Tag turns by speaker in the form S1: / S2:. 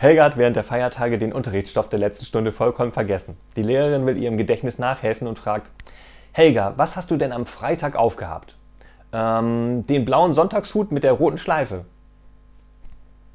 S1: Helga hat während der Feiertage den Unterrichtsstoff der letzten Stunde vollkommen vergessen. Die Lehrerin will ihrem Gedächtnis nachhelfen und fragt, Helga, was hast du denn am Freitag aufgehabt? Ähm, den blauen Sonntagshut mit der roten Schleife.